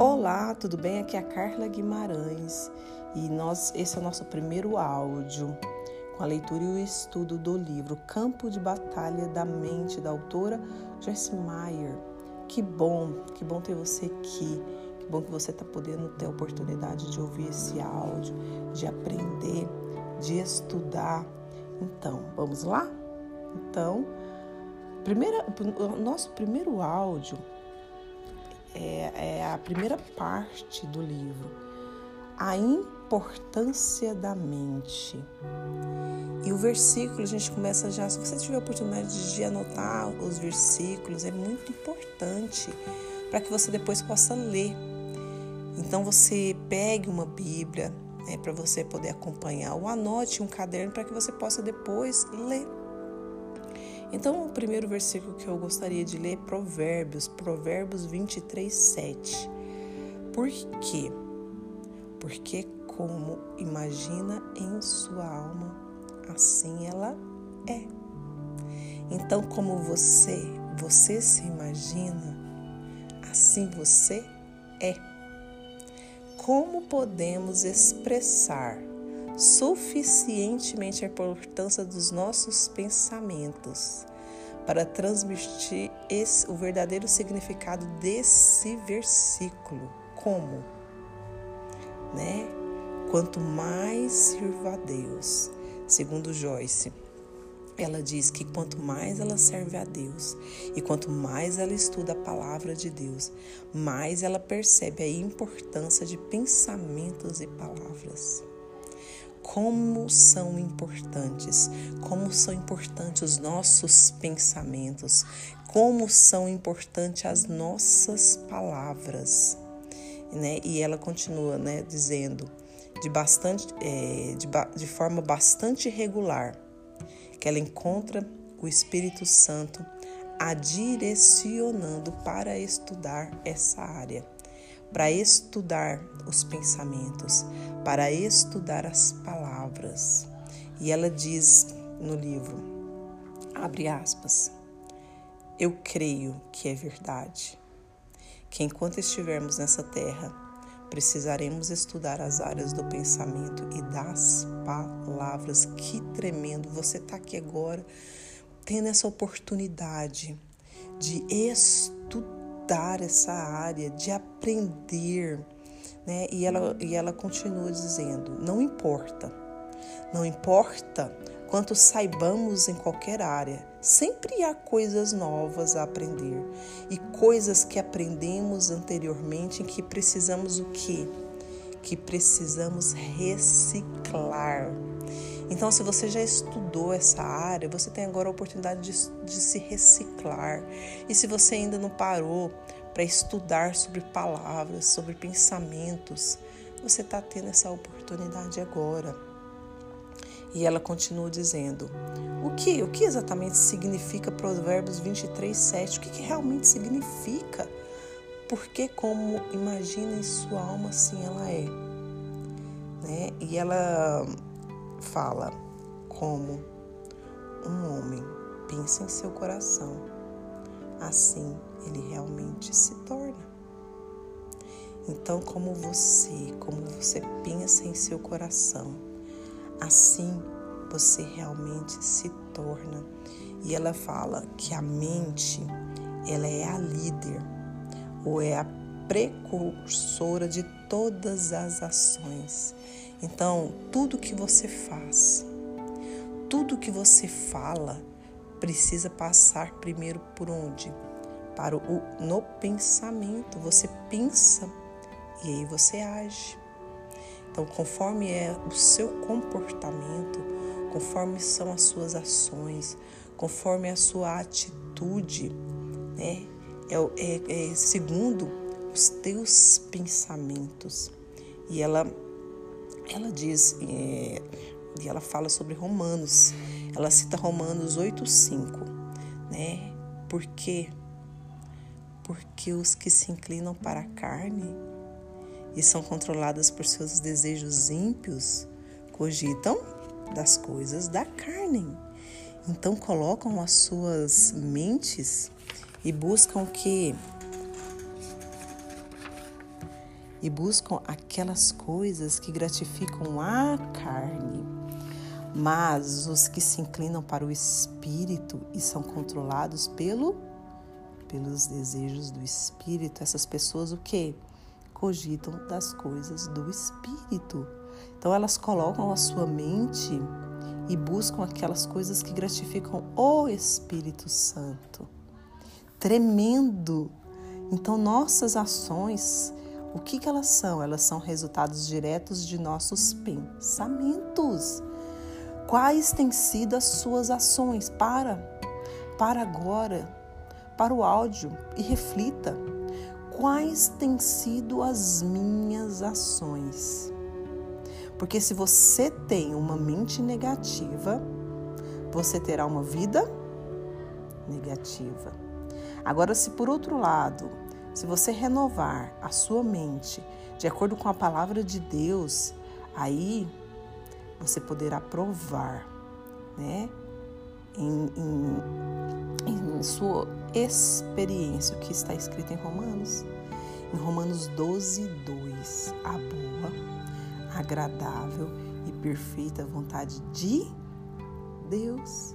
Olá, tudo bem? Aqui é a Carla Guimarães e nós, esse é o nosso primeiro áudio com a leitura e o estudo do livro Campo de Batalha da Mente, da autora Joyce Meyer. Que bom, que bom ter você aqui, que bom que você está podendo ter a oportunidade de ouvir esse áudio, de aprender, de estudar. Então, vamos lá? Então, primeira, o nosso primeiro áudio é, é a primeira parte do livro, a importância da mente. E o versículo, a gente começa já, se você tiver a oportunidade de anotar os versículos, é muito importante para que você depois possa ler. Então você pegue uma Bíblia né, para você poder acompanhar, ou anote um caderno para que você possa depois ler. Então, o primeiro versículo que eu gostaria de ler é Provérbios, Provérbios 23, 7. Por quê? Porque como imagina em sua alma, assim ela é. Então, como você, você se imagina, assim você é. Como podemos expressar suficientemente a importância dos nossos pensamentos para transmitir esse, o verdadeiro significado desse versículo. Como? Né? Quanto mais sirva a Deus, segundo Joyce, ela diz que quanto mais ela serve a Deus e quanto mais ela estuda a palavra de Deus, mais ela percebe a importância de pensamentos e palavras como são importantes, como são importantes os nossos pensamentos, como são importantes as nossas palavras. Né? E ela continua né, dizendo de, bastante, é, de, de forma bastante regular que ela encontra o Espírito Santo a direcionando para estudar essa área para estudar os pensamentos, para estudar as palavras. E ela diz no livro, abre aspas, eu creio que é verdade, que enquanto estivermos nessa terra, precisaremos estudar as áreas do pensamento e das palavras. Que tremendo! Você está aqui agora tendo essa oportunidade de estudar essa área, de aprender. Né? E, ela, e ela continua dizendo: não importa, não importa quanto saibamos em qualquer área, sempre há coisas novas a aprender e coisas que aprendemos anteriormente em que precisamos o quê? Que precisamos reciclar. Então, se você já estudou essa área, você tem agora a oportunidade de, de se reciclar. E se você ainda não parou para estudar sobre palavras, sobre pensamentos, você está tendo essa oportunidade agora. E ela continua dizendo: o que, o que exatamente significa Provérbios 23, 7? O que, que realmente significa? Porque, como imagina em sua alma, assim ela é. Né? E ela fala como um homem pensa em seu coração, assim ele realmente se torna. Então, como você, como você pensa em seu coração, assim você realmente se torna. E ela fala que a mente, ela é a líder ou é a precursora de todas as ações. Então, tudo que você faz, tudo que você fala, precisa passar primeiro por onde? Para o no pensamento. Você pensa e aí você age. Então, conforme é o seu comportamento, conforme são as suas ações, conforme a sua atitude, né? É, é, é segundo os teus pensamentos. E ela ela diz, é, e ela fala sobre Romanos, ela cita Romanos 8,5, né? Por quê? Porque os que se inclinam para a carne e são controladas por seus desejos ímpios cogitam das coisas da carne. Então colocam as suas mentes e buscam que e buscam aquelas coisas que gratificam a carne. Mas os que se inclinam para o espírito e são controlados pelo pelos desejos do espírito, essas pessoas o que cogitam das coisas do espírito. Então elas colocam a sua mente e buscam aquelas coisas que gratificam o Espírito Santo. Tremendo. Então nossas ações o que, que elas são? Elas são resultados diretos de nossos pensamentos. Quais têm sido as suas ações? Para, para agora, para o áudio e reflita. Quais têm sido as minhas ações? Porque se você tem uma mente negativa, você terá uma vida negativa. Agora, se por outro lado se você renovar a sua mente de acordo com a palavra de Deus, aí você poderá provar, né? Em, em, em sua experiência, o que está escrito em Romanos. Em Romanos 12, 2, a boa, agradável e perfeita vontade de Deus,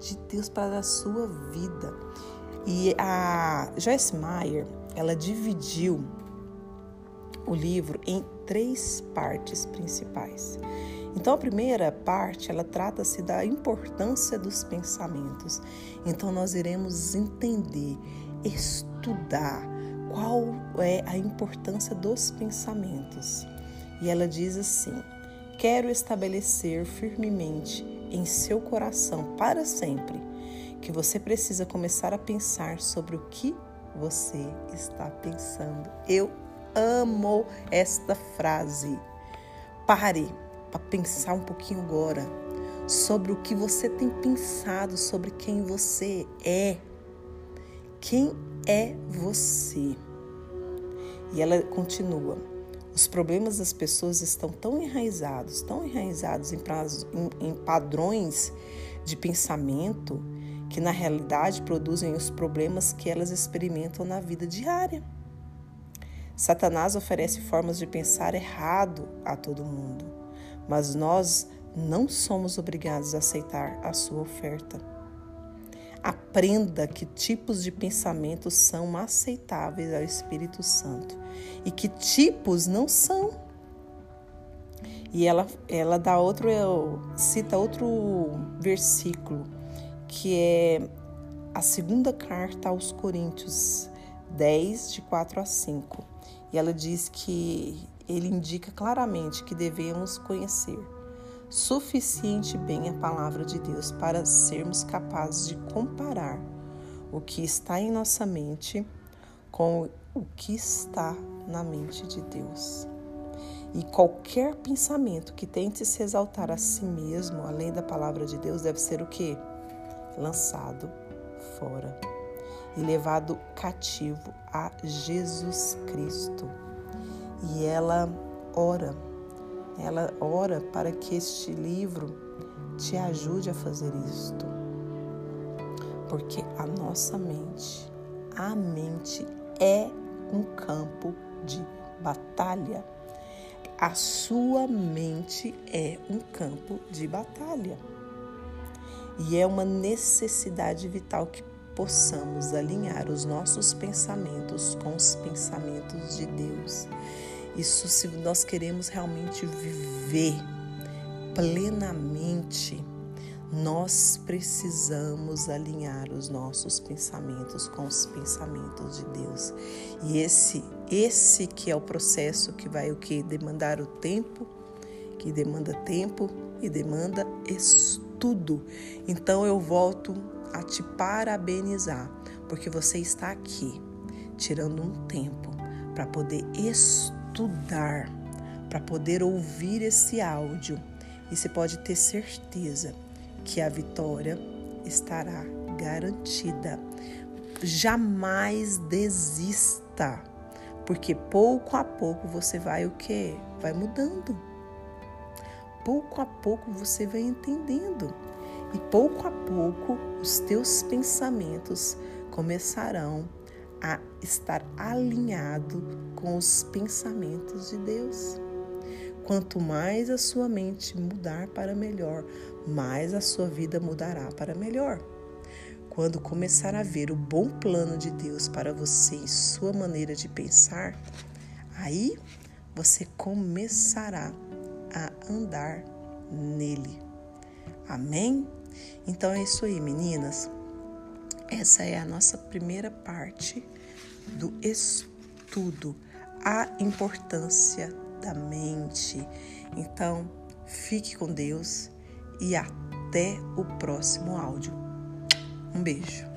de Deus para a sua vida. E a Joyce Meyer, ela dividiu o livro em três partes principais. Então, a primeira parte, ela trata-se da importância dos pensamentos. Então, nós iremos entender, estudar qual é a importância dos pensamentos. E ela diz assim: Quero estabelecer firmemente em seu coração para sempre que você precisa começar a pensar sobre o que você está pensando. Eu amo esta frase. Pare para pensar um pouquinho agora sobre o que você tem pensado, sobre quem você é. Quem é você? E ela continua. Os problemas das pessoas estão tão enraizados, tão enraizados em, em padrões de pensamento que na realidade produzem os problemas que elas experimentam na vida diária. Satanás oferece formas de pensar errado a todo mundo, mas nós não somos obrigados a aceitar a sua oferta. Aprenda que tipos de pensamentos são aceitáveis ao Espírito Santo e que tipos não são. E ela, ela dá outro, cita outro versículo que é a segunda carta aos Coríntios 10, de 4 a 5. E ela diz que ele indica claramente que devemos conhecer suficiente bem a palavra de Deus para sermos capazes de comparar o que está em nossa mente com o que está na mente de Deus. E qualquer pensamento que tente se exaltar a si mesmo, além da palavra de Deus, deve ser o que? lançado fora e levado cativo a Jesus Cristo. E ela ora, ela ora para que este livro te ajude a fazer isto. Porque a nossa mente, a mente é um campo de batalha. A sua mente é um campo de batalha. E é uma necessidade vital que possamos alinhar os nossos pensamentos com os pensamentos de Deus. Isso se nós queremos realmente viver plenamente, nós precisamos alinhar os nossos pensamentos com os pensamentos de Deus. E esse esse que é o processo que vai o que demandar o tempo, que demanda tempo e demanda estudo tudo. Então eu volto a te parabenizar, porque você está aqui, tirando um tempo para poder estudar, para poder ouvir esse áudio. E você pode ter certeza que a vitória estará garantida. Jamais desista, porque pouco a pouco você vai o que? Vai mudando pouco a pouco você vai entendendo e pouco a pouco os teus pensamentos começarão a estar alinhado com os pensamentos de Deus. Quanto mais a sua mente mudar para melhor, mais a sua vida mudará para melhor. Quando começar a ver o bom plano de Deus para você e sua maneira de pensar, aí você começará a andar nele. Amém? Então é isso aí, meninas. Essa é a nossa primeira parte do estudo, a importância da mente. Então, fique com Deus e até o próximo áudio. Um beijo.